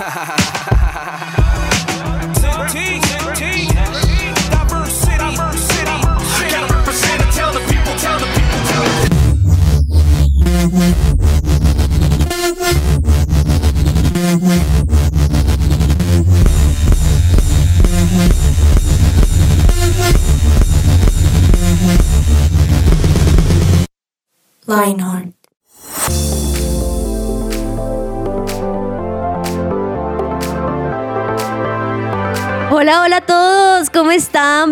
ha ha ha ha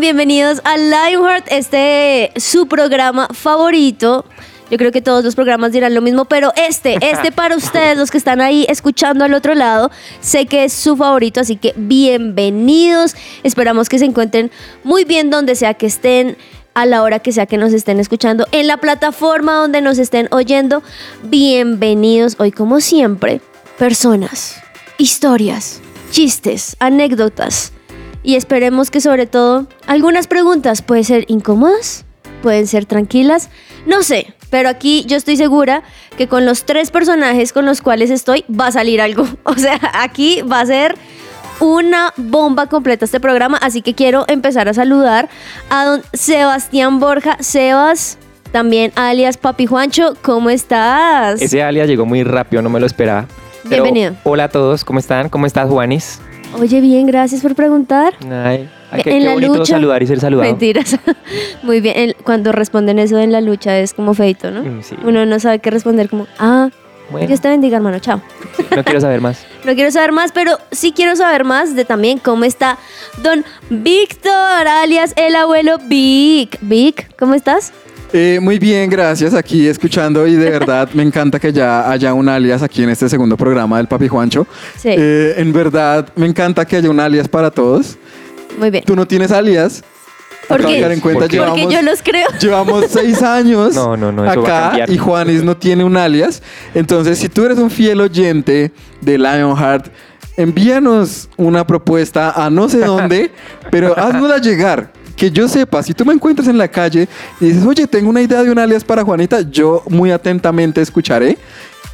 Bienvenidos a Lionheart, este su programa favorito. Yo creo que todos los programas dirán lo mismo, pero este, este para ustedes, los que están ahí escuchando al otro lado, sé que es su favorito, así que bienvenidos. Esperamos que se encuentren muy bien donde sea que estén, a la hora que sea que nos estén escuchando, en la plataforma donde nos estén oyendo. Bienvenidos hoy, como siempre, personas, historias, chistes, anécdotas y esperemos que sobre todo algunas preguntas pueden ser incómodas, pueden ser tranquilas, no sé, pero aquí yo estoy segura que con los tres personajes con los cuales estoy va a salir algo. O sea, aquí va a ser una bomba completa este programa, así que quiero empezar a saludar a don Sebastián Borja. Sebas, también alias Papi Juancho, ¿cómo estás? Ese alias llegó muy rápido, no me lo esperaba. Pero, Bienvenido. Hola a todos, ¿cómo están? ¿Cómo estás, Juanis? Oye, bien, gracias por preguntar. Ay, ay, qué, En qué la bonito lucha- saludar y ser saludado. Mentiras. Muy bien. El- cuando responden eso en la lucha es como feito, ¿no? Mm, sí. Uno no sabe qué responder como, ah, Bueno, Dios te bendiga, hermano, chao. no quiero saber más. No quiero saber más, pero sí quiero saber más de también cómo está don Víctor, alias el abuelo Vic. Vic, ¿cómo estás? Eh, muy bien, gracias. Aquí escuchando y de verdad me encanta que ya haya un alias aquí en este segundo programa del Papi Juancho. Sí. Eh, en verdad me encanta que haya un alias para todos. Muy bien. Tú no tienes alias. ¿Por qué? caer en cuenta, ¿Por qué? llevamos, Porque yo los creo. llevamos seis años No, no, no, acá y Juanis no tiene un alias. Entonces, si tú eres un fiel oyente de Lionheart, envíanos una propuesta a no sé dónde, pero haznosla llegar. Que yo sepa, si tú me encuentras en la calle y dices, oye, tengo una idea de un alias para Juanita, yo muy atentamente escucharé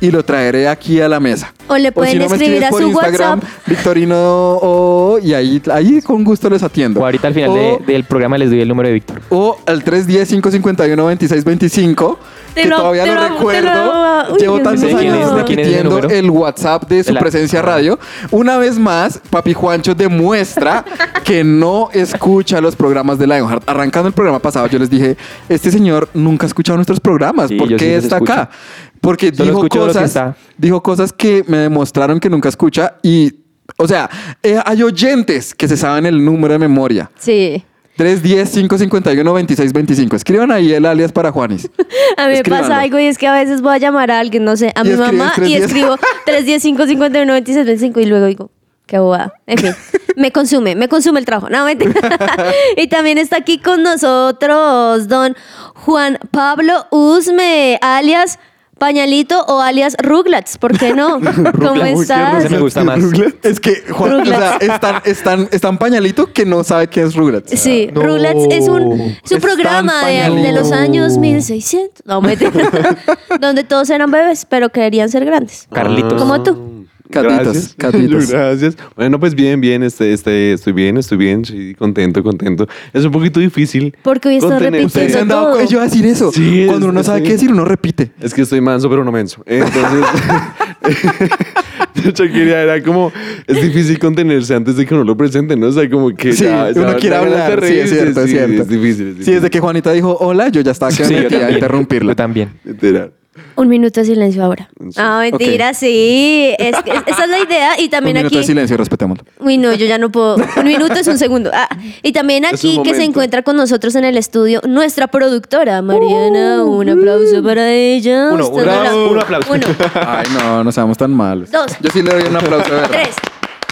y lo traeré aquí a la mesa. O le O pueden si no escribir a por su Instagram, WhatsApp. Victorino, o- y ahí, ahí con gusto les atiendo. O ahorita al final O- de- del programa les doy el número de Víctor. o al 310-551-2625, Te que lo- todavía te lo recuerdo. lo- uy, Llevo tantos años ¿Quién es- quién es ese repitiendo el WhatsApp de su De la- presencia radio. Una vez más, Papi Juancho demuestra que no escucha los programas de Lionheart. Arrancando el programa pasado, yo les dije, este señor nunca ha escuchado nuestros programas. Sí, ¿Por sí qué está escucho. acá? Porque dijo cosas, dijo cosas que me demostraron que nunca escucha y... O sea, eh, hay oyentes que se saben el número de memoria. Sí. 310-551-2625. Escriban ahí el alias para Juanis. A mí me Escríbanlo. pasa algo y es que a veces voy a llamar a alguien, no sé, a Y mi escribes mamá y 310. escribo 315 51 96 25 y luego digo, qué bobada. En fin, me consume, me consume el trabajo. No, mentira. y también está aquí con nosotros don Juan Pablo Usme, alias Pañalito o alias Ruglats, ¿por qué no? ¿Cómo Ruglats. estás? Ese me gusta más. Es que Juan, o sea, es tan, es tan- es tan pañalito que no sabe qué es Rugrats. Sí, No. Ruglets es un, es un programa de, los años 1600, no, mentira, donde todos eran bebés, pero querían ser grandes. Carlitos. Como tú. Catitos, Gracias. catitos. Gracias. Bueno, pues bien, bien, este, este, estoy bien, estoy bien, sí, contento, contento. Es un poquito difícil. Porque hoy estás contener- Ustedes se repitiendo han dado todo. cu- Yo a decir eso. Sí, es- Cuando uno no sabe sí. qué decir, uno repite. Es que estoy manso, pero no menso. Entonces, Shakira era como, es difícil contenerse antes de que uno lo presente, ¿no? O sea, como que Sí, ya- ya uno quiere hablar. Sí, es reírse, cierto, es sí, cierto. Es difícil, es Sí, difícil. desde que Juanita dijo hola, yo ya estaba yo aquí a también. interrumpirla. Yo también. Literal. Un minuto de silencio ahora. Sí. Ah, mentira, sí. Es, que- esa es la idea. Y Un también minuto de aquí. silencio, respetémoslo. Uy, no, yo ya no puedo. Un minuto es un segundo. Ah, y también Es un aquí que se momento. encuentra con nosotros en el estudio nuestra productora, Mariana. Un aplauso para ella. Uno, un la- aplauso, un aplauso. Uno, Ay, no, no seamos tan malos. Dos. Yo sí le doy un aplauso de verdad. tres.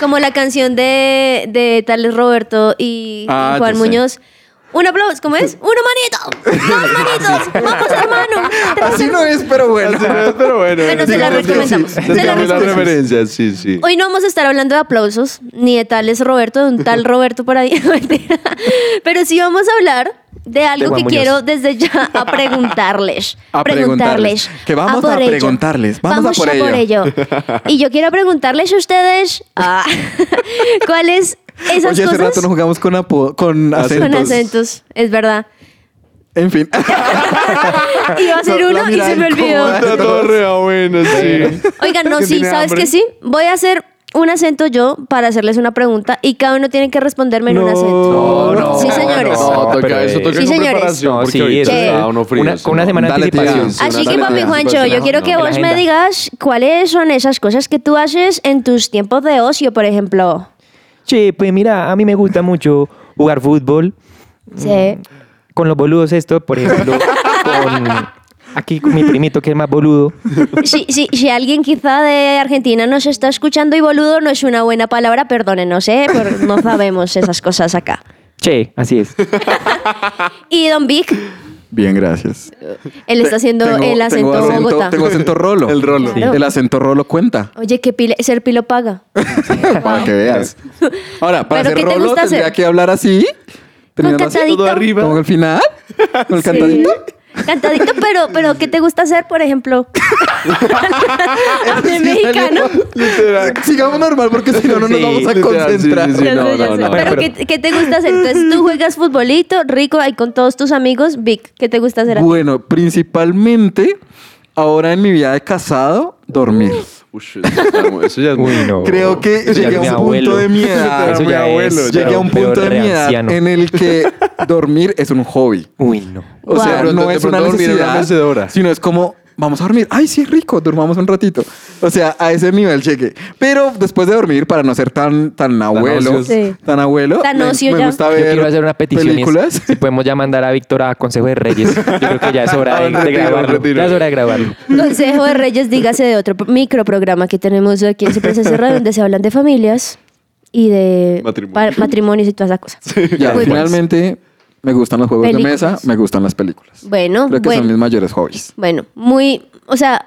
Como la canción de, de Tales Roberto y Ah, Juan sé. Muñoz. Un aplauso, ¿cómo es? ¡Uno manito! ¡Dos manitos! ¡Vamos, hermano! Así no es, pero bueno. Así no es, pero bueno. Bueno, se la recomendamos. sí. Se la recomendamos. referencia, sí, sí. Hoy no vamos a estar hablando de aplausos, ni de tales Roberto, de un tal Roberto por ahí. Pero sí vamos a hablar de algo que Muñoz. quiero desde ya a preguntarles. A preguntarles. Que vamos a preguntarles. Vamos a por ello. Y yo quiero preguntarles a ustedes ah, cuáles esas Oye, hace cosas rato no jugamos con, apo- con acentos. con acentos. Es verdad. En fin. Iba a hacer La uno y se me olvidó. bueno, sí. Oigan, no, sí, ¿sabes hambre. que sí? Voy a hacer un acento yo para hacerles una pregunta y cada uno tiene que responderme en un acento. No, no, Sí, señores. No, No, toca, eso es- toca Sí, con señores. preparación. No, sí, eso- está uno frío. Una- con una no. semana de anticipación. Así que, papi. Juancho, yo quiero que No, vos me digas cuáles son esas cosas que tú haces en tus tiempos de ocio, por ejemplo. Che, pues mira, a mí me gusta mucho jugar fútbol. Sí. Con los boludos esto, por ejemplo, con aquí con mi primito que es más boludo. Si, si, si alguien quizá de Argentina nos está escuchando y boludo no es una buena palabra, perdónenos, ¿eh? Por- no sabemos esas cosas acá. Che, así es. Y Don Vic, Bien, gracias. él está haciendo Tengo- el acento, tengo Bogotá. Tengo acento rolo. El rolo. Claro. El acento rolo cuenta. Oye, que pile- ser pilo paga. Para que veas. Ahora, para ¿Pero hacer qué te rolo tendría hacer? que hablar así. Con terminando así. Todo arriba. Como al final. Con el Sí. cantadito. Cantadito, pero, pero ¿qué te gusta hacer, por ejemplo? de mexicano. Literal. Sigamos normal porque si no, no nos Sí, vamos a concentrar. sí, sí, sí. Ya no, sé, ya no, sé. no. Pero, ¿qué, qué te gusta hacer? Entonces tú juegas futbolito, rico, ahí con todos tus amigos. Vic, ¿qué te gusta hacer? Bueno, principalmente ahora en mi vida de casado, dormir. Ush, eso ya es Uy, no. Creo que Eso llegué a un punto de mi edad. Eso mi ya abuelo, es. ya. Llegué a un punto de mi edad en el que dormir es un hobby. Uy, no. O Wow. sea, De pronto- no de es una pronto dormir es una necesidad, mecedora. sino es como, vamos a dormir. Ay, sí, rico, durmamos un ratito. O sea, a ese nivel llegué. Pero después de dormir, para no ser tan, tan abuelo. Sí. tan abuelo, Tan me, ocio me ya. gusta Yo ver quiero hacer una petición. películas. Si podemos ya mandar a Víctor a Consejo de Reyes. Yo creo que ya es hora de, grabarlo. Ya es hora de grabarlo. Consejo de Reyes, dígase de otro microprograma que tenemos aquí en Siempre se Radio, donde se hablan de familias y de matrimonios y todas esas cosas. Ya, Muy buenas. finalmente, me gustan los juegos Películas. de mesa, me gustan las películas. Bueno, Creo que bueno. son mis mayores hobbies. Bueno, muy, o sea,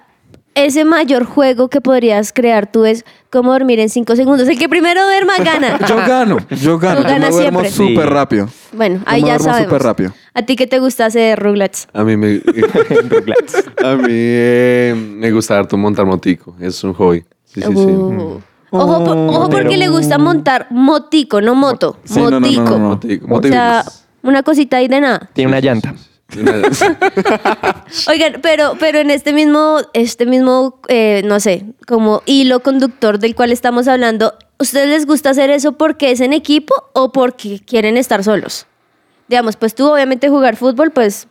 ese mayor juego que podrías crear tú es cómo dormir en cinco segundos. El que primero duerma gana. Yo gano, yo gano. Tú Yo me duermo súper Sí. rápido. Bueno, Yo ahí me ya sabemos. súper rápido. ¿A ti qué te gusta hacer, Rugrats? A mí me, a mí eh, me gusta harto montar motico. Es un hobby. Sí, sí, sí. Uh. Ojo, por- ojo porque pero- le gusta montar motico, no moto. Sí, no, no, no, motico. no, no. Motico, O motico. Una cosita ahí de nada. Tiene una llanta. Oigan, pero, pero en este mismo, este mismo, eh, no sé, como hilo conductor del cual estamos hablando, ¿ustedes les gusta hacer eso porque es en equipo o porque quieren estar solos? Digamos, pues tú obviamente jugar fútbol, pues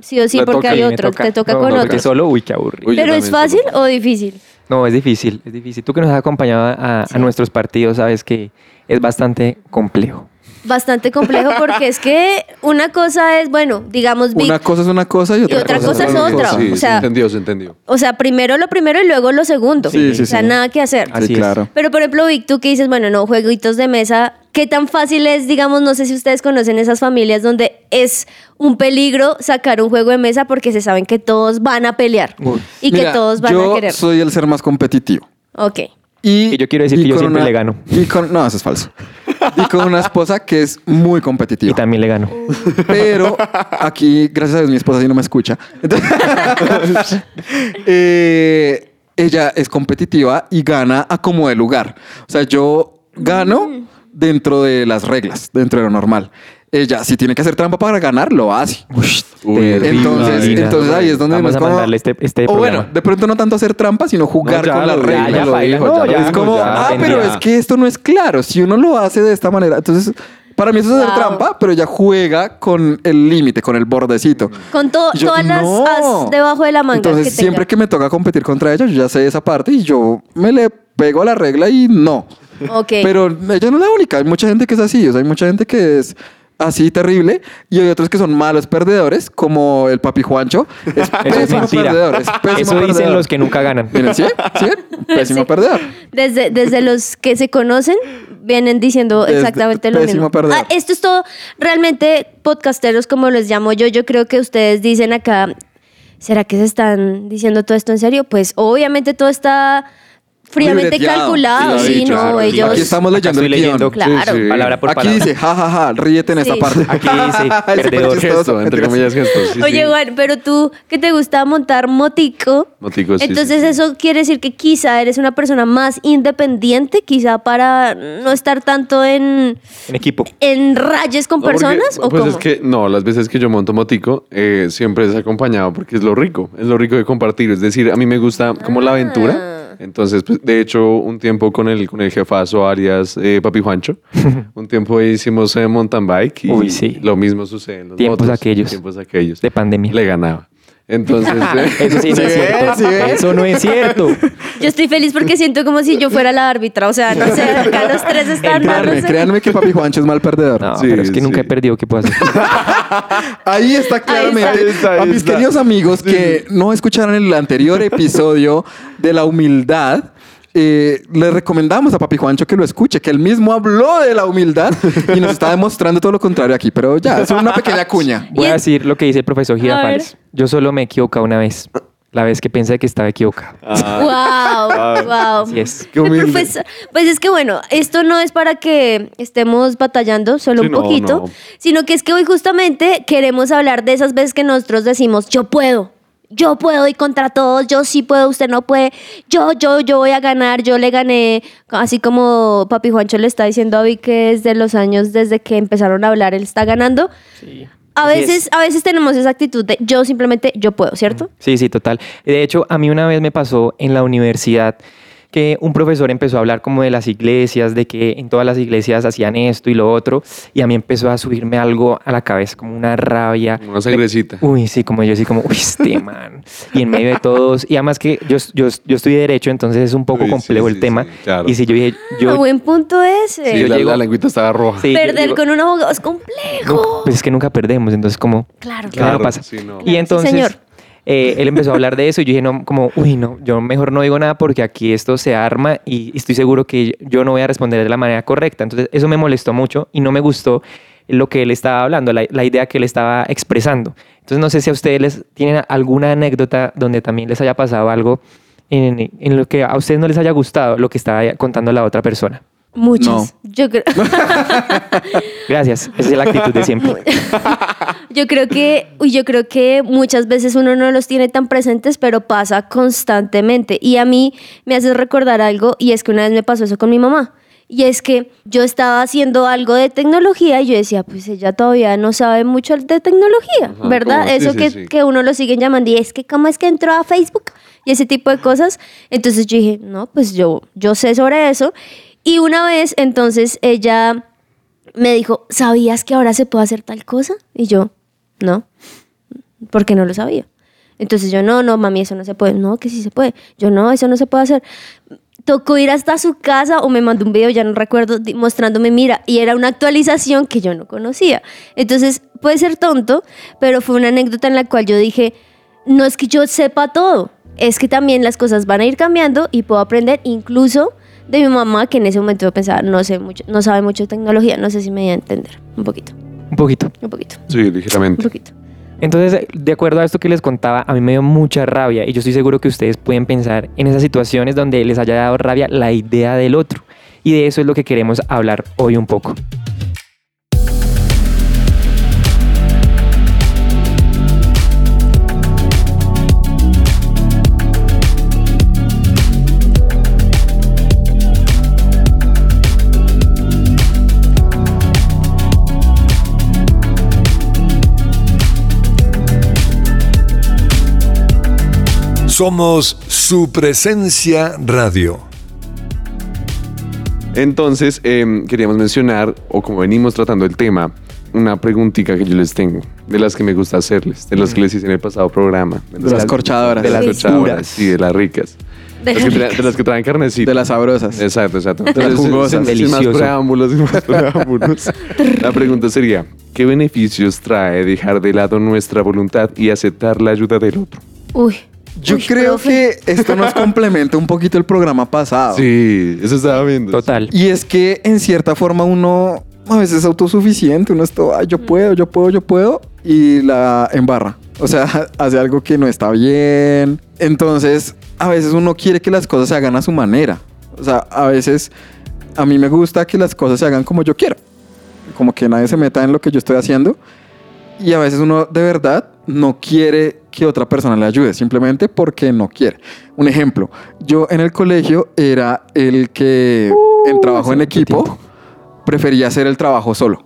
sí o sí, Me porque toca, hay otros, toca. te toca No, con no, otros. solo, uy, qué aburrido. Uy, ¿Pero es fácil solo. o difícil? No, es difícil, es difícil. Tú que nos has acompañado a, a nuestros partidos, sabes que es bastante complejo. Bastante complejo porque es que una cosa es, bueno, digamos, Vic, Una cosa es una cosa y otra, otra cosa, cosa es otra. Sí, o se sea- entendió, se entendió. o sea, primero lo primero y luego lo segundo. Sí, sí, o sea, sí. nada que hacer. Sí, Así es. claro. Pero por ejemplo, Vic, tú que dices, bueno, no, jueguitos de mesa, ¿qué tan fácil es, digamos, no sé si ustedes conocen esas familias donde es un peligro sacar un juego de mesa porque se saben que todos van a pelear y que todos van yo a querer? soy el ser más competitivo. Ok. Y, Y yo quiero decir y que yo siempre le gano. Y con, no, eso es falso. Y con una esposa que es muy competitiva. Y también le gano. Pero aquí, gracias a Dios, mi esposa sí no me escucha. Entonces, eh, ella es competitiva y gana a como de lugar. O sea, yo gano dentro de las reglas, dentro de lo normal. Ella, si tiene que hacer trampa para ganar, lo hace. Uy, Terrible. Entonces, entonces ahí es donde Vamos no es a como- mandarle este, este o bueno, de pronto no tanto hacer trampa, sino jugar No, ya con reglas. dijo, ya lo baila. dijo, No, ya ya, es como, ya, ah, pero es que esto no es claro. Si uno lo hace de esta manera, entonces, para mí eso es hacer Wow. trampa, pero ella juega con el límite, con el bordecito. Con to- yo, todas las no. as debajo de la manga. Entonces, que tenga. siempre que me toca competir contra ella, yo ya sé esa parte y yo me le pego a la regla y no. Ok. Pero ella no es la única. Hay mucha gente que es así. O sea, hay mucha gente que es así terrible y hay otros que son malos perdedores, como el papi Juancho. Es Eso es pésimo mentira. perdedor. Es pésimo Eso dicen perdedor. los que nunca ganan. Miren, ¿sí? ¿Sí? Pésimo Sí. perdedor. Desde, desde los que se conocen, vienen diciendo Desde- exactamente lo pésimo mismo. perdedor. Ah, esto es todo, realmente, podcasteros, como los llamo yo, yo creo que ustedes dicen acá, ¿será que se están diciendo todo esto en serio? Pues obviamente todo está fríamente calculado, Sí, dicho, no, claro. ellos... Aquí estamos Acá leyendo el guion. leyendo Claro. Sí, sí. palabra por Aquí palabra. dice, ja, ja, ja, ríete en esta Sí. parte. Aquí dice, perdedor. Gesto, entre comillas, gesto. sí, Oye, sí. Juan, pero tú que te gusta montar motico, Motico, sí, entonces sí, sí. eso quiere decir que quizá eres una persona más independiente, quizá para no estar tanto en, En equipo. en rayes con No, porque, personas o pues cómo? es que no, las veces que yo monto motico eh, siempre es acompañado porque es lo rico, es lo rico de compartir. Es decir, a mí me gusta como la aventura. Entonces, pues, de hecho, un tiempo con el, con el jefazo alias eh, Papi Juancho, un tiempo hicimos eh, mountain bike y Uy, sí. lo mismo sucede en los Tiempos motos, aquellos. Tiempos aquellos. De pandemia. Le ganaba. Entonces, eh, Eso sí no Sí, es cierto. sí, ¿eh? Eso no es cierto. Yo estoy feliz porque siento como si yo fuera la árbitra, o sea, no sé, acá los tres están Créanme, dándose. créanme que Papi Juancho es mal perdedor. No, Sí, pero es que nunca he perdido. ¿Qué puedo hacer? Ahí está claramente. Ahí está, ahí a mis está. queridos amigos que no escucharon el anterior episodio de la humildad, eh, les recomendamos a Papi Juancho que lo escuche, que él mismo habló de la humildad y nos está demostrando todo lo contrario aquí. Pero ya, es una pequeña cuña. Voy a decir lo que dice el profesor Girafales. Yo solo me he equivocado una vez. La vez que pensé que estaba equivocado. Wow, wow. Así es. Qué. Profesor, pues es que bueno, esto no es para que estemos batallando solo Sí, un no, poquito, no. sino que es que hoy justamente queremos hablar de esas veces que nosotros decimos, yo puedo, yo puedo y contra todos, yo sí puedo, usted no puede, yo, yo, yo voy a ganar, yo le gané, así como Papi Juancho le está diciendo a Vic que desde los años, desde que empezaron a hablar, él está ganando. A Así veces, es. a veces tenemos esa actitud de yo simplemente, yo puedo, ¿cierto? Sí, sí, total. De hecho, a mí una vez me pasó en la universidad que un profesor empezó a hablar como de las iglesias, de que en todas las iglesias hacían esto y lo otro, y a mí empezó a subirme algo a la cabeza, como una rabia. una sangrecita. Uy, sí, como yo sí, como, uy, este man. Y en medio de todos, y además que yo, yo, yo estudié Derecho, entonces es un poco Uy, complejo sí, el tema. sí, claro. Y si yo dije, A yo... buen punto ese. Sí, yo la, llego- la lengüita estaba roja. Perder digo, con un abogado es complejo. "No, Pues es que nunca perdemos, entonces como... Claro, Claro, claro. Pasa. sí, no. Y entonces señor. Eh, él empezó a hablar de eso y yo dije, no, como, uy, no, yo mejor no digo nada porque aquí esto se arma y estoy seguro que yo no voy a responder de la manera correcta. Entonces eso me molestó mucho y no me gustó lo que él estaba hablando, la, la idea que él estaba expresando. Entonces no sé si a ustedes les tienen alguna anécdota donde también les haya pasado algo en, en lo que a ustedes no les haya gustado lo que estaba contando la otra persona. Muchas. No. Yo, creo, Gracias, esa es la actitud de siempre. yo creo que, uy, yo creo que muchas veces uno no los tiene tan presentes, pero pasa constantemente. Y a mí me hace recordar algo, y es que una vez me pasó eso con mi mamá. Y es que yo estaba haciendo algo de tecnología y yo decía, pues ella todavía no sabe mucho de tecnología, Ajá, ¿verdad? Eso sí, que, sí. que uno lo siguen llamando y es que, ¿cómo es que entró a Facebook? Y ese tipo de cosas. Entonces yo dije, no, pues yo, yo sé sobre eso. Y una vez, entonces ella me dijo, ¿sabías que ahora se puede hacer tal cosa? Y yo, no, porque no lo sabía. Entonces yo, no, no, mami, eso no se puede. No, que sí se puede. Yo, no, eso no se puede hacer. Tocó ir hasta su casa o me mandó un video, ya no recuerdo, mostrándome, mira, y era una actualización que yo no conocía. Entonces, puede ser tonto, pero fue una anécdota en la cual yo dije, no es que yo sepa todo, es que también las cosas van a ir cambiando y puedo aprender incluso de mi mamá, que en ese momento yo pensaba, no sé mucho, no sabe mucho de tecnología, no sé si me voy a entender, un poquito, Un poquito. un poquito, Sí, un ligeramente. poquito. Entonces, de acuerdo a esto que les contaba, a mí me dio mucha rabia y yo estoy seguro que ustedes pueden pensar en esas situaciones donde les haya dado rabia la idea del otro. Y de eso es lo que queremos hablar hoy un poco. Somos su presencia radio. Entonces, em, queríamos mencionar, o como venimos tratando el tema, una preguntita que yo les tengo, de las que me gusta hacerles, de las que les hice en el pasado programa. De las corchadoras. De las Sí. corchadoras, sí, de las ricas. De Las las que de las que traen carnecita. De las sabrosas. Exacto, exacto. las Entonces, jugosas. sin- sin más preámbulos, sin más preámbulos. La pregunta sería, ¿qué beneficios trae dejar de lado nuestra voluntad y aceptar la ayuda del otro? Uy. Yo Uy, creo profe. que esto nos complementa un poquito el programa pasado. Sí, eso estaba viendo. Total. Y es que en cierta forma uno a veces es autosuficiente, uno está, "Ay, yo puedo, yo puedo, yo puedo, y la embarra. O sea, hace algo que no está bien. Entonces, a veces uno quiere que las cosas se hagan a su manera. O sea, a veces a mí me gusta que las cosas se hagan como yo quiero. Como que nadie se meta en lo que yo estoy haciendo. Y a veces uno de verdad no quiere que otra persona le ayude, simplemente porque no quiere. Un ejemplo, yo en el colegio era el que en trabajo en equipo prefería hacer el trabajo solo.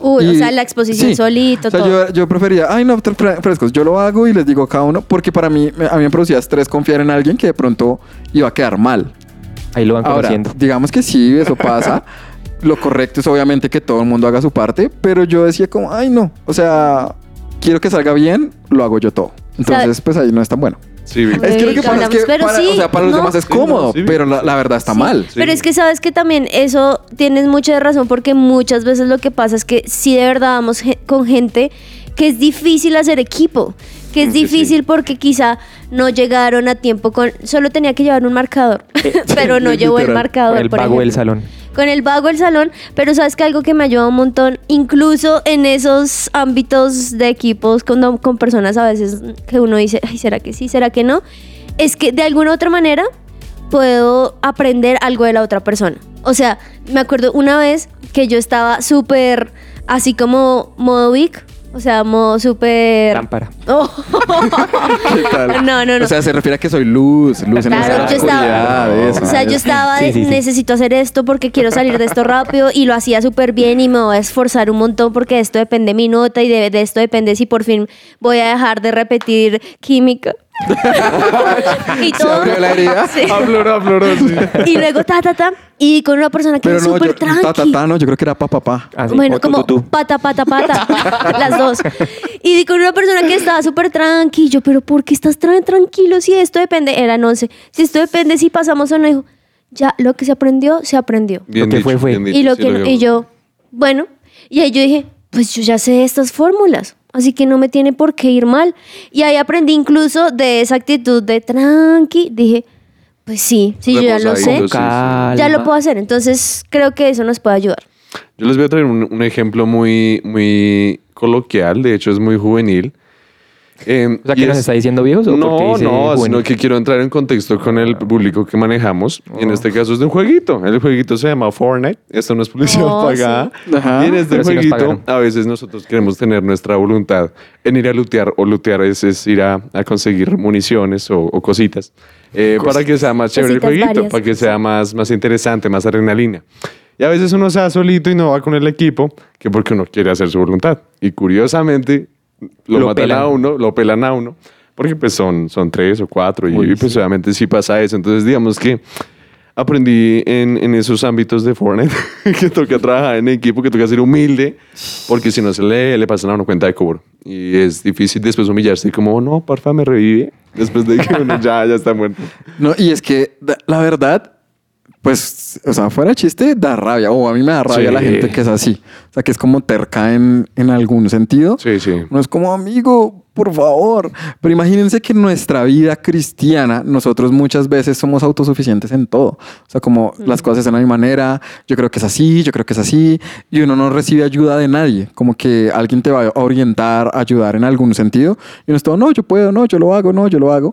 Uy, o Y- sea, la exposición sí. solito, O sea, todo. yo, yo prefería, ay, no, frescos. Yo lo hago y les digo a cada uno, porque para mí, a mí me producía estrés confiar en alguien que de pronto iba a quedar mal. Ahí lo van Ahora, conociendo. digamos que sí, eso pasa. lo correcto es obviamente que todo el mundo haga su parte, pero yo decía como, ay, no. O sea, quiero que salga bien, lo hago yo todo. Entonces, pues ahí no es tan bueno. Sí. Es que lo que Uy, pasa es que hablamos, pero para, sí, o sea, para los no. demás es Sí, no, cómodo, sí. pero la, la verdad está Sí. mal. Sí. Pero es que sabes que también eso tienes mucha razón porque muchas veces lo que pasa es que sí de verdad vamos con gente que es difícil hacer equipo, que es difícil sí. porque quizá no llegaron a tiempo con, solo tenía que llevar un marcador, Eh, pero no llevó el marcador. el por vago del salón. Con el vago del salón, pero sabes que algo que me ayuda un montón, incluso en esos ámbitos de equipos con, con personas a veces que uno dice, ay, ¿será que sí? ¿Será que no? Es que de alguna u otra manera puedo aprender algo de la otra persona. O sea, me acuerdo una vez que yo estaba súper así como modo weak, o sea, modo súper... Lámpara. Oh. ¿Qué tal? No, no, no. O sea, se refiere a que soy luz, luz en Claro, yo estaba, oscuridad, eso. o sea, yo estaba de, Sí, sí, sí. necesito hacer esto porque quiero salir de esto rápido y lo hacía súper bien y me voy a esforzar un montón porque de esto depende mi nota y de, de esto depende si por fin voy a dejar de repetir química. Y ¿Se abrió la herida? Sí. Afloró, afloró, sí. Y luego ta, ta, ta. Y con una persona que Pero es no, súper yo, ta, ta, tranqui. ta, no, yo creo que era pa, pa, pa. Así, Bueno, o como tú, tú. pata, pata, pata, las dos. Y con una persona que estaba súper tranqui, yo, pero ¿por qué estás tan tranquilo? Si esto depende, eran 11. Si esto depende, si pasamos o no, dijo, ya, lo que se aprendió, se aprendió. Bien Lo que dicho, fue, fue. bien dicho, Y, lo sí, que, no- y yo, bueno, y ahí yo dije, pues yo ya sé estas fórmulas, así que no me tiene por qué ir mal. Y ahí aprendí incluso de esa actitud de tranqui, dije, pues sí, si yo ya lo sé, sí, sí. Calma. ya lo puedo hacer. Entonces creo que eso nos puede ayudar. Yo les voy a traer un, un ejemplo muy, muy coloquial, de hecho es muy juvenil. Eh, O sea, y ¿qué nos es- está diciendo viejos? o No, dice no, juvenil? sino que quiero entrar en contexto con el público que manejamos. Y en Oh. este caso es de un jueguito. El jueguito se llama Fortnite. Esto no es publicidad Oh, pagada. Ajá. Y en este Pero sí jueguito, pagaron. a veces nosotros queremos tener nuestra voluntad en ir a lootear. O lootear es, es ir a, a conseguir municiones o, o cositas. eh, para que sea más chévere el Cositas jueguito, varias. para que sea más, más interesante, más adrenalina. Y a veces uno se da solito y no va con el equipo, que porque uno quiere hacer su voluntad. Y curiosamente, lo, Lo matan a uno, lo pelan a uno, porque pues son, son tres o cuatro y, Uy, y, pues sí. obviamente sí pasa eso. Entonces digamos que aprendí en, en esos ámbitos de Fortnite que toca trabajar en equipo, que toca ser humilde, porque si no se le, le pasan a uno cuenta de cobro. Y es difícil después humillarse y como, "Oh, no, porfa, me revive. Después de que uno ya, ya está muerto. No, y es que la verdad, pues, o sea, fuera de chiste, da rabia. O a mí me da rabia Sí. la gente que es así. O sea, que es como terca en, en algún sentido. Sí, sí. No es como, amigo, por favor. Pero imagínense que en nuestra vida cristiana, nosotros muchas veces somos autosuficientes en todo. O sea, como las cosas en mi manera, yo creo que es así, yo creo que es así, y uno no recibe ayuda de nadie. Como que alguien te va a orientar, ayudar en algún sentido. Y uno es todo, no, yo puedo, no, yo lo hago, no, yo lo hago.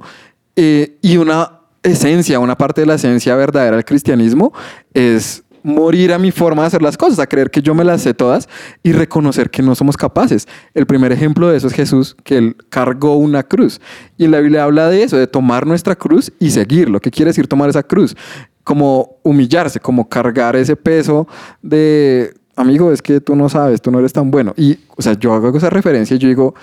Eh, y una esencia, una parte de la esencia verdadera del cristianismo es morir a mi forma de hacer las cosas, a creer que yo me las sé todas y reconocer que no somos capaces. El primer ejemplo de eso es Jesús, que él cargó una cruz. Y la Biblia habla de eso, de tomar nuestra cruz y seguirlo. ¿Qué quiere decir tomar esa cruz? Como humillarse, como cargar ese peso de, amigo, es que tú no sabes, tú no eres tan bueno. Y, o sea, yo hago esa referencia y yo digo,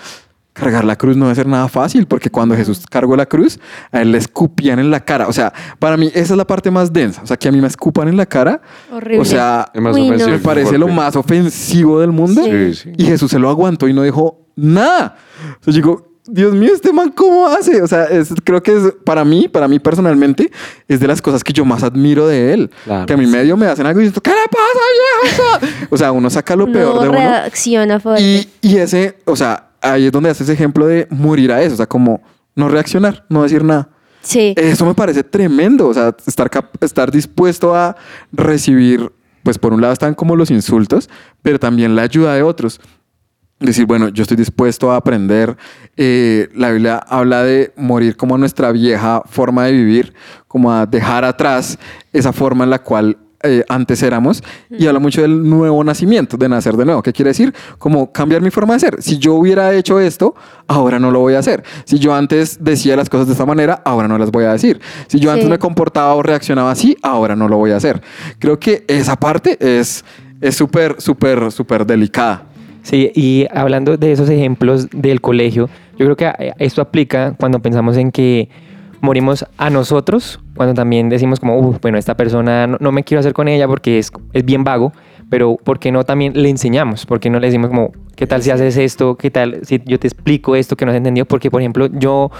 Cargar la cruz no debe ser nada fácil, porque cuando Jesús cargó la cruz, a él le escupían en la cara. O sea, para mí esa es la parte más densa. O sea, que a mí me escupan en la cara. Horrible. O sea, Uy, no. me parece lo más ofensivo del mundo. Sí, sí. Y Jesús se lo aguantó y no dijo nada. O sea, yo digo, Dios mío, este man, ¿cómo hace? O sea, es- creo que es, para mí, para mí personalmente, es de las cosas que yo más admiro de él. Claro. Que a mi medio me hacen algo y dicen, ¿qué le pasa, viejo? O sea, uno saca lo peor no de uno. reacciona fuerte. Y, y ese, o sea, ahí es donde hace ese ejemplo de morir a eso, o sea, como no reaccionar, no decir nada. sí. Eso me parece tremendo, o sea, estar, estar dispuesto a recibir, pues por un lado están como los insultos, pero también la ayuda de otros. decir, bueno, yo estoy dispuesto a aprender. Eh, la Biblia habla de morir como nuestra vieja forma de vivir, como a dejar atrás esa forma en la cual eh, antes éramos y habla mucho del nuevo nacimiento, de nacer de nuevo. ¿Qué quiere decir? Como cambiar mi forma de ser. Si yo hubiera hecho esto, ahora no lo voy a hacer. Si yo antes decía las cosas de esta manera, ahora no las voy a decir. Si yo antes me comportaba o reaccionaba así, ahora no lo voy a hacer. Creo que esa parte es es súper, súper, súper delicada. Sí, y hablando de esos ejemplos del colegio, yo creo que eh, esto aplica cuando pensamos en que morimos a nosotros, cuando también decimos como, "Uf, bueno, esta persona no, no me quiero hacer con ella porque es, es bien vago, pero ¿por qué no también le enseñamos? ¿Por qué no le decimos como, qué tal si haces esto? ¿Qué tal si yo te explico esto que no has entendido? Porque, por ejemplo, yo,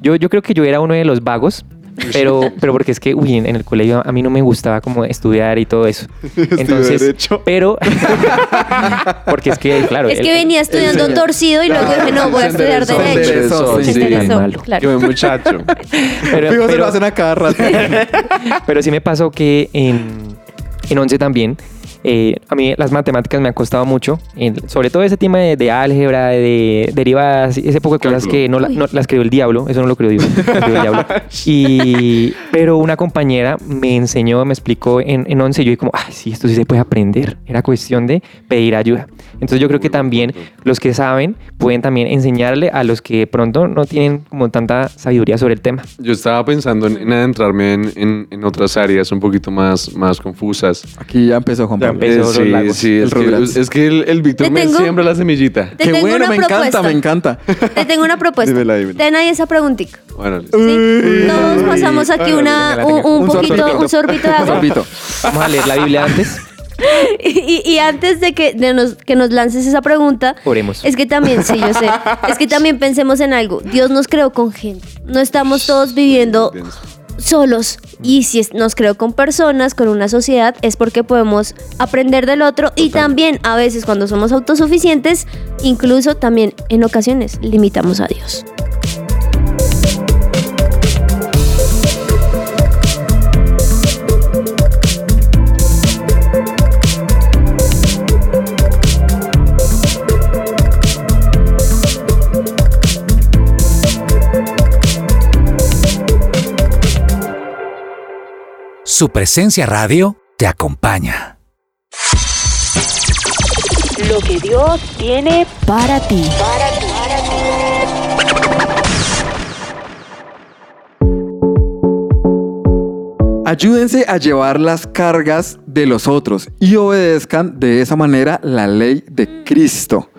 yo, yo creo que yo era uno de los vagos, pero, pero porque es que, uy, en, en el colegio a mí no me gustaba como estudiar y todo eso. Entonces, derecho. pero, porque es que, claro. Es el- que venía estudiando el- torcido y luego dije, no, voy a estudiar derecho. sí, claro. Muchacho. pero, Fijo, se pero- lo hacen a cada rato. pero sí me pasó que en, en 11 también, eh, a mí las matemáticas me han costado mucho, en- sobre todo ese tema de, de álgebra, de derivadas, ese poco de cosas Cálculo. que no, la- no las creó el diablo, eso no lo creó Dios, lo creó el diablo. Y, pero una compañera me enseñó, me explicó en, en 11 y yo dije como, ay, sí, esto sí se puede aprender, era cuestión de pedir ayuda. Entonces yo creo que también los que saben pueden también enseñarle a los que pronto no tienen como tanta sabiduría sobre el tema. Yo estaba pensando en, en adentrarme en, en- en otras áreas un poquito más, más confusas. Aquí ya empezó Juan Ya Pablo. Empezó. los sí, lagos, sí, el es que, Rugrats. es que el, el Víctor Te me tengo- siembra la semillita. Te Qué bueno, me propuesta. encanta, me encanta. Te tengo una propuesta. Dímela, dímela. Ten ahí esa preguntita. Bueno, listo. ¿sí? Todos pasamos aquí una, un, tenga. un Un poquito, sorbito. un sorbito de Un agua. sorbito. Vamos a leer la Biblia antes. Y, y antes de que, de nos, que nos lances esa pregunta, Oremos. es que también, sí, yo sé, es que también pensemos en algo. Dios nos creó con gente. No estamos todos viviendo solos. Y si nos creó con personas, con una sociedad, es porque podemos aprender del otro. Y también a veces cuando somos autosuficientes, incluso también en ocasiones limitamos a Dios. Su presencia radio te acompaña. Lo que Dios tiene Para ti. Ayúdense a llevar las cargas de los otros y obedezcan de esa manera la ley de Cristo.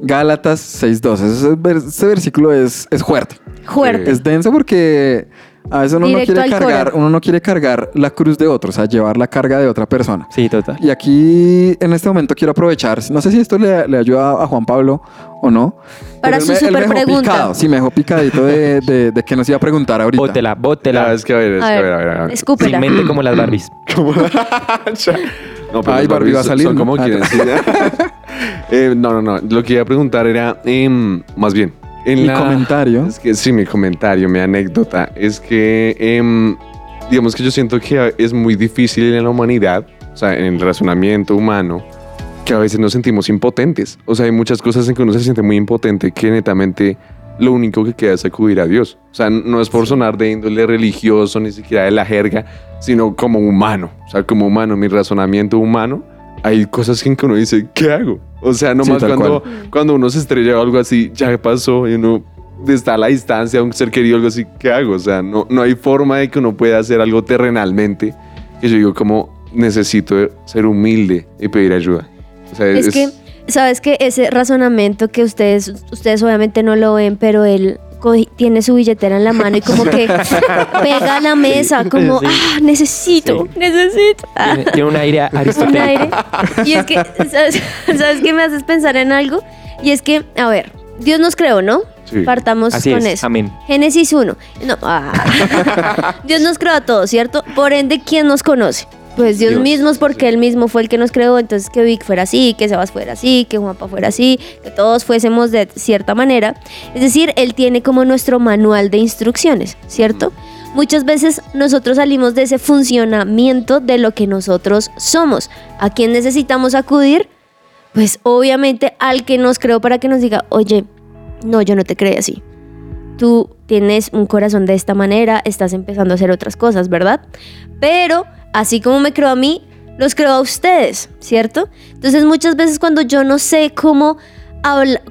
Gálatas 6.12. Ese, vers- ese versículo es, es fuerte. Fuerte. Es denso porque a veces uno no quiere cargar, uno no quiere cargar la cruz de otros, o sea, llevar la carga de otra persona. Sí, total. Y aquí en este momento quiero aprovechar, no sé si esto le, le ayuda a Juan Pablo o no. Para su me- superpregunta. picado, sí, me dejó picadito de, de, de que nos iba a preguntar ahorita. Bótela, La bótela. es que a ver, es A que a ver, a ver. a ver. escúpela. Sin mente como las Barbies. No, pero Ay, Barbie va son- saliendo. Son como Ah, quieren. sí. Eh, no, no, no. Lo que iba a preguntar era, em, más bien, en Mi la- comentario. Es que sí, mi comentario, mi anécdota, es que, em, digamos que yo siento que es muy difícil en la humanidad, o sea, en el razonamiento humano, que a veces nos sentimos impotentes. O sea, hay muchas cosas en que uno se siente muy impotente que netamente lo único que queda es acudir a Dios. O sea, no es por sonar de índole religioso, ni siquiera de la jerga, sino como humano. O sea, como humano, mi razonamiento humano, hay cosas en que uno dice, ¿qué hago? O sea, nomás tal cuando, cuando uno se estrella o algo así, ya pasó y uno está a la distancia, un ser querido, algo así, ¿qué hago? O sea, no, no hay forma de que uno pueda hacer algo terrenalmente. Que yo digo, como necesito ser humilde y pedir ayuda. O sea, Es que, ¿sabes que Ese razonamiento que ustedes, ustedes obviamente no lo ven, pero él tiene su billetera en la mano y como que pega a la mesa, como, Sí. ah, necesito, Sí. necesito. ah". Tiene, tiene un aire un aristotélico. aire. Y es que, ¿sabes, ¿sabes qué me haces pensar en algo? Y es que, a ver, Dios nos creó, ¿no? Sí. Partamos Así con es. eso. Amén. Génesis 1. No, ah. Dios nos creó a todos, ¿cierto? Por ende, ¿quién nos conoce? Pues Dios, Dios, mismo, es porque sí. Él mismo fue el que nos creó, entonces que Vic fuera así, que Sebas fuera así, que Juanpa fuera así, que todos fuésemos de cierta manera. Es decir, Él tiene como nuestro manual de instrucciones, ¿cierto? Muchas veces nosotros salimos de ese funcionamiento de lo que nosotros somos. ¿A quién necesitamos acudir? pues obviamente al que nos creó para que nos diga, oye, no, yo no te creé así. Tú tienes un corazón de esta manera, estás empezando a hacer otras cosas, ¿verdad? Pero así como me creó a mí, los creo a ustedes, ¿cierto? Entonces muchas veces cuando yo no sé cómo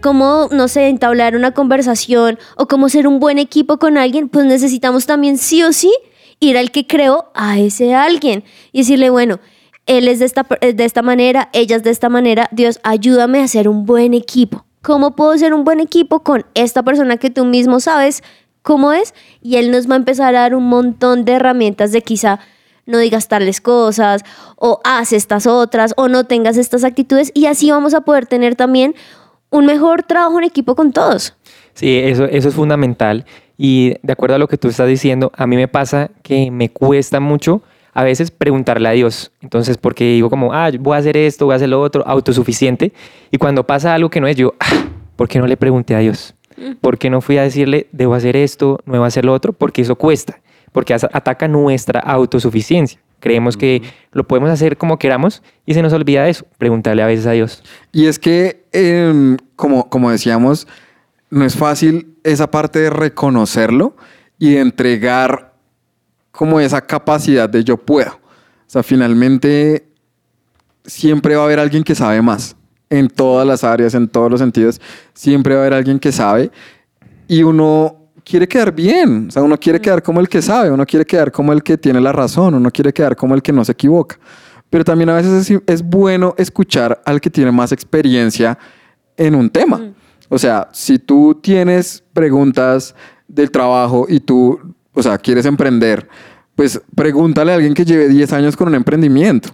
cómo, no sé, entablar una conversación o cómo ser un buen equipo con alguien, pues necesitamos también sí o sí ir al que creó a ese alguien y decirle, bueno, él es de esta, es de esta manera, ella es de esta manera, Dios, ayúdame a ser un buen equipo. ¿Cómo puedo ser un buen equipo con esta persona que tú mismo sabes cómo es? Y él nos va a empezar a dar un montón de herramientas de quizá no digas tales cosas, o haz estas otras, o no tengas estas actitudes, y así vamos a poder tener también un mejor trabajo en equipo con todos. Sí, eso, eso es fundamental. Y de acuerdo a lo que tú estás diciendo, a mí me pasa que me cuesta mucho a veces preguntarle a Dios. Entonces, porque digo como, ah, voy a hacer esto, voy a hacer lo otro, autosuficiente. Y cuando pasa algo que no es, yo, ah, ¿por qué no le pregunté a Dios? ¿Por qué no fui a decirle, debo hacer esto, no debo hacer lo otro? Porque eso cuesta, porque ataca nuestra autosuficiencia. Creemos que lo podemos hacer como queramos y se nos olvida eso, preguntarle a veces a Dios. Y es que, em, como, como decíamos, no es fácil esa parte de reconocerlo y de entregar como esa capacidad de yo puedo. O sea, finalmente siempre va a haber alguien que sabe más. En todas las áreas, en todos los sentidos, siempre va a haber alguien que sabe y uno quiere quedar bien. O sea, uno quiere quedar como el que sabe, uno quiere quedar como el que tiene la razón, uno quiere quedar como el que no se equivoca. Pero también a veces es, es bueno escuchar al que tiene más experiencia en un tema. O sea, si tú tienes preguntas del trabajo y tú, o sea, quieres emprender, pues pregúntale a alguien que lleve 10 años con un emprendimiento,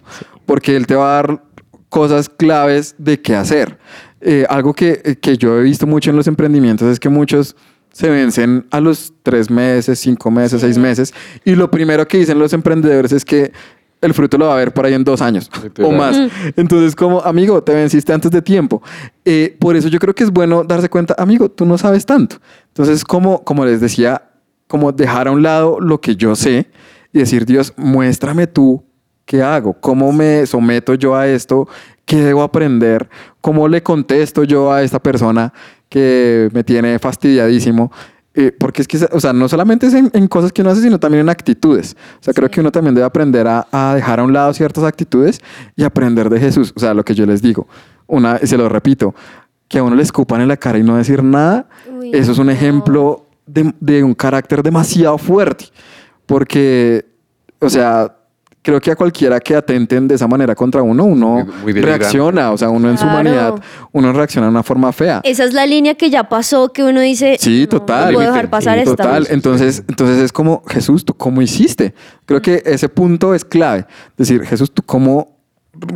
porque él te va a dar cosas claves de qué hacer. Eh, algo que, que yo he visto mucho en los emprendimientos es que muchos se vencen a los tres meses, cinco meses, seis meses, y lo primero que dicen los emprendedores es que el fruto lo va a ver por ahí en dos años o más. Entonces, como amigo, te venciste antes de tiempo. Eh, por eso yo creo que es bueno darse cuenta, amigo, tú no sabes tanto. Entonces, como, como les decía, como dejar a un lado lo que yo sé y decir, Dios, muéstrame tú qué hago, cómo me someto yo a esto, qué debo aprender, cómo le contesto yo a esta persona que me tiene fastidiadísimo. Eh, porque es que, o sea, no solamente es en, en cosas que uno hace, sino también en actitudes. O sea, creo que uno también debe aprender a, a dejar a un lado ciertas actitudes y aprender de Jesús. O sea, lo que yo les digo, una, se lo repito, que a uno le escupan en la cara y no decir nada, Uy, eso es un no. ejemplo de, de un carácter demasiado fuerte. Porque, o sea, creo que a cualquiera que atenten de esa manera contra uno, uno Muy- muy delirante. reacciona. O sea, uno en su humanidad, uno reacciona de una forma fea. Esa es la línea que ya pasó, que uno dice, Sí, "No, total. No puedo dejar pasar Sí, esta. Total. Entonces, entonces es como, Jesús, ¿tú cómo hiciste? Creo que ese punto es clave. Decir, Jesús, ¿tú cómo,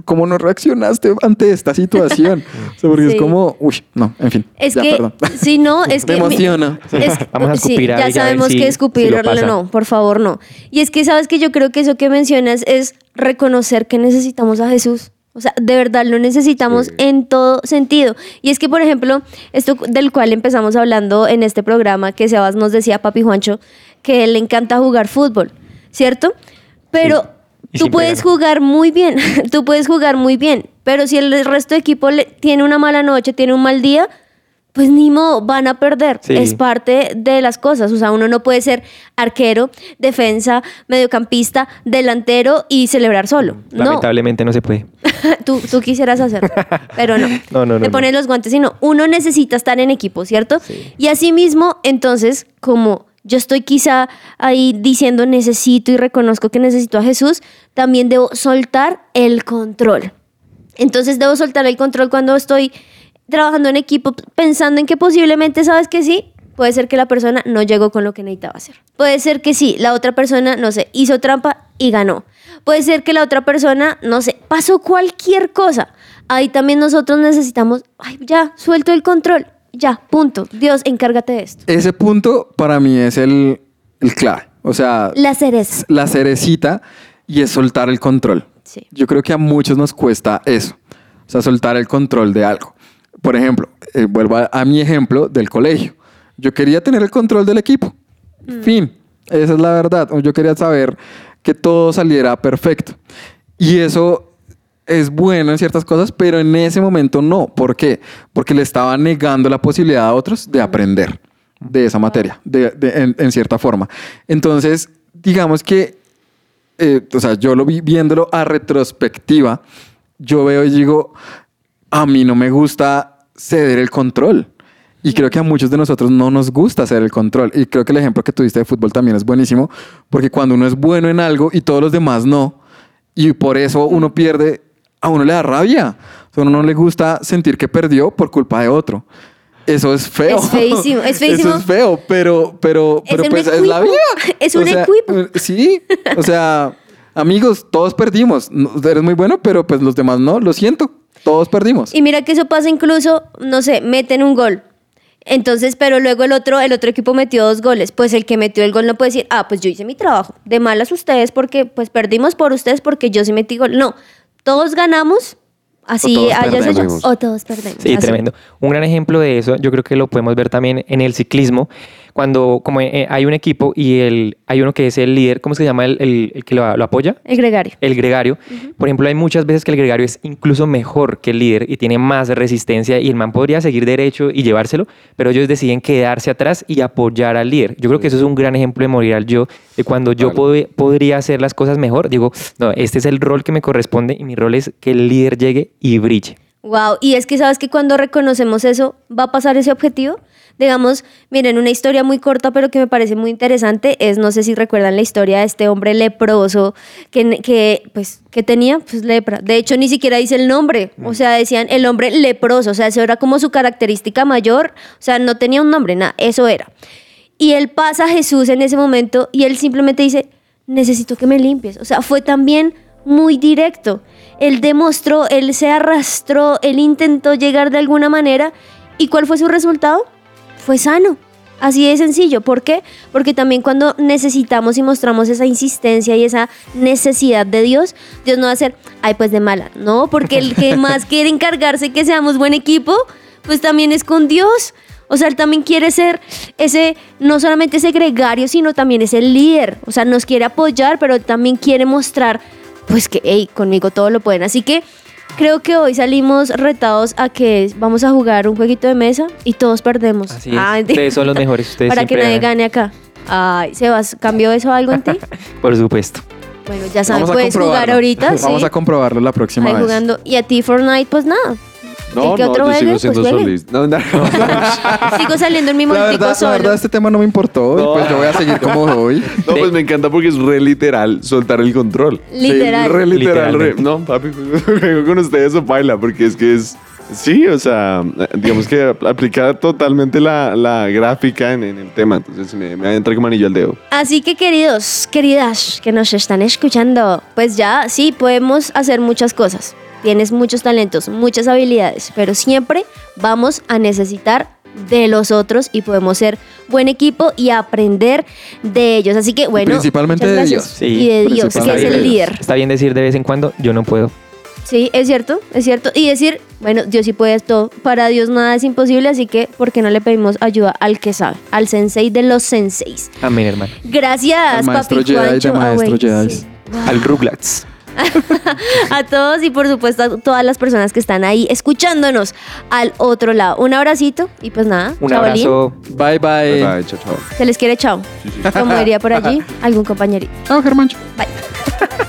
cómo no reaccionaste ante esta situación? O sea, porque Sí. es como, uy, no, en fin. Es ya, que, perdón. si no, es Me que... emociona. Es Vamos a sí, escupir ya ya a ver sabemos si- que si escupir, pasa. no, por favor, no. Y es que sabes que yo creo que eso que mencionas es reconocer que necesitamos a Jesús. O sea, de verdad lo necesitamos Sí. en todo sentido. Y es que, por ejemplo, esto del cual empezamos hablando en este programa, que Sebas nos decía, Papi Juancho, que él le encanta jugar fútbol, ¿cierto? Pero Sí. Tú puedes jugar muy bien, tú puedes jugar muy bien, pero si el resto de equipo le- tiene una mala noche, tiene un mal día, pues ni modo, van a perder. Sí. Es parte de las cosas. O sea, uno no puede ser arquero, defensa, mediocampista, delantero y celebrar solo. Lamentablemente no se puede. tú, tú quisieras hacerlo, pero no. No, no, no, Te no. pones los guantes y no. Uno necesita estar en equipo, ¿cierto? Y asimismo, entonces, como yo estoy quizá ahí diciendo necesito y reconozco que necesito a Jesús, también debo soltar el control. Entonces debo soltar el control cuando estoy trabajando en equipo pensando en que posiblemente sabes que sí, puede ser que la persona no llegó con lo que necesitaba hacer. Puede ser que sí, la otra persona, no sé, hizo trampa y ganó. Puede ser que la otra persona, no sé, pasó cualquier cosa. Ahí también nosotros necesitamos, ay, ya, suelto el control. Ya, punto. Dios, encárgate de esto. Ese punto para mí es el, el clave. O sea, La cereza. la cerecita y es soltar el control. Sí. Yo creo que a muchos nos cuesta eso. O sea, soltar el control de algo. Por ejemplo, eh, vuelvo a, a mi ejemplo del colegio. Yo quería tener el control del equipo. Fin. Esa es la verdad. Yo quería saber que todo saliera perfecto. Y eso es bueno en ciertas cosas, pero en ese momento no. ¿Por qué? Porque le estaba negando la posibilidad a otros de aprender de esa materia, de- de- en, cierta forma. Entonces, digamos que, eh, o sea, yo lo vi viéndolo a retrospectiva, yo veo y digo, a mí no me gusta ceder el control. Y creo que a muchos de nosotros no nos gusta hacer el control. Y creo que el ejemplo que tuviste de fútbol también es buenísimo, porque cuando uno es bueno en algo y todos los demás no, y por eso uno pierde, a uno le da rabia. A uno no le gusta sentir que perdió por culpa de otro. Eso es feo. Es feísimo, es feísimo. Eso es feo, pero, pero, Es pero un pues es la vida. Es O un sea, equipo. eh, Sí, o sea, amigos, todos perdimos. Eres muy bueno, pero pues los demás no, lo siento. Todos perdimos. Y mira que eso pasa incluso, no sé, meten un gol. Entonces, pero luego el otro, el otro equipo metió dos goles. Pues el que metió el gol no puede decir, ah, pues yo hice mi trabajo. De malas ustedes porque, pues perdimos por ustedes porque yo sí metí gol. No, todos ganamos. Así O todos haya sido- perdemos. O todos perdemos. Sí, así. tremendo. Un gran ejemplo de eso, yo creo que lo podemos ver también en el ciclismo, cuando como eh, hay un equipo y el, hay uno que es el líder, ¿cómo se llama el, el- el que lo, lo apoya? El gregario. El gregario. Por ejemplo, hay muchas veces que el gregario es incluso mejor que el líder y tiene más resistencia y el man podría seguir derecho y llevárselo, pero ellos deciden quedarse atrás y apoyar al líder. Yo creo que eso es un gran ejemplo de morir al yo, de cuando yo Claro. pod- podría hacer las cosas mejor, digo, no, este es el rol que me corresponde y mi rol es que el líder llegue y brille. Wow, y es que sabes que cuando reconocemos eso, va a pasar ese objetivo. Digamos, miren, una historia muy corta, pero que me parece muy interesante es, no sé si recuerdan la historia de este hombre leproso que, que, pues, que tenía pues, lepra. De hecho, ni siquiera dice el nombre. O sea, decían el hombre leproso. O sea, eso era como su característica mayor. O sea, no tenía un nombre, nada, eso era. Y él pasa a Jesús en ese momento y él simplemente dice, necesito que me limpies. O sea, fue también muy directo. Él demostró, él se arrastró, él intentó llegar de alguna manera. ¿Y cuál fue su resultado? Fue sano. Así de sencillo. ¿Por qué? Porque también cuando necesitamos y mostramos esa insistencia y esa necesidad de Dios, Dios no va a ser, ay, pues de mala. No, porque el que más quiere encargarse que seamos buen equipo, pues también es con Dios. O sea, él también quiere ser ese, no solamente ese gregario, sino también ese líder. O sea, nos quiere apoyar, pero también quiere mostrar, pues que, hey, conmigo todo lo pueden. Así que creo que hoy salimos retados a que vamos a jugar un jueguito de mesa y todos perdemos. Así es. Ah, ustedes son los mejores, ustedes Para que nadie ganan. gane acá. Ay, Sebas, ¿cambió eso algo en ti? Por supuesto. Bueno, ya Vamos a puedes jugar comprobarlo. ahorita, sí. Vamos a comprobarlo la próxima Ahí vez. jugando. Y a ti Fortnite, pues nada. No, ¿Y qué no, otro yo sigo siendo Pues juegue. solista. No, no. Sigo saliendo en mi La momentico verdad, la solo. verdad, este tema no me importó. y No. Pues yo voy a seguir como voy. No, pues me encanta porque es re literal soltar el control. Literal. Sí, re literal. re- Literalmente. no, papi, juego con ustedes o baila porque es que es. Sí, o sea, digamos que aplica totalmente la, la gráfica en, en el tema. Entonces me, me entra como anillo al dedo. Así que queridos, queridas que nos están escuchando, pues ya sí podemos hacer muchas cosas. Tienes muchos talentos, muchas habilidades, pero siempre vamos a necesitar de los otros y podemos ser buen equipo y aprender de ellos. Así que bueno, Principalmente de. Dios. Sí, y de Dios, que es el líder. Está bien decir de vez en cuando, yo no puedo. Sí, es cierto, es cierto. Y decir, bueno, Dios sí puede todo. Para Dios nada es imposible, así que ¿por qué no le pedimos ayuda al que sabe? Al sensei de los senseis. Amén, hermano. Gracias, Al maestro papi Jedi Juancho. Ah, maestro Jedi. sí. Al Rugrats. A todos y por supuesto a todas las personas que están ahí escuchándonos al otro lado. Un abracito y pues nada, Un abrazo. Bye, bye. Bye, bye, chao, chao. Se les quiere chao. Como diría por allí algún compañerito. Chao, Germancho. Bye.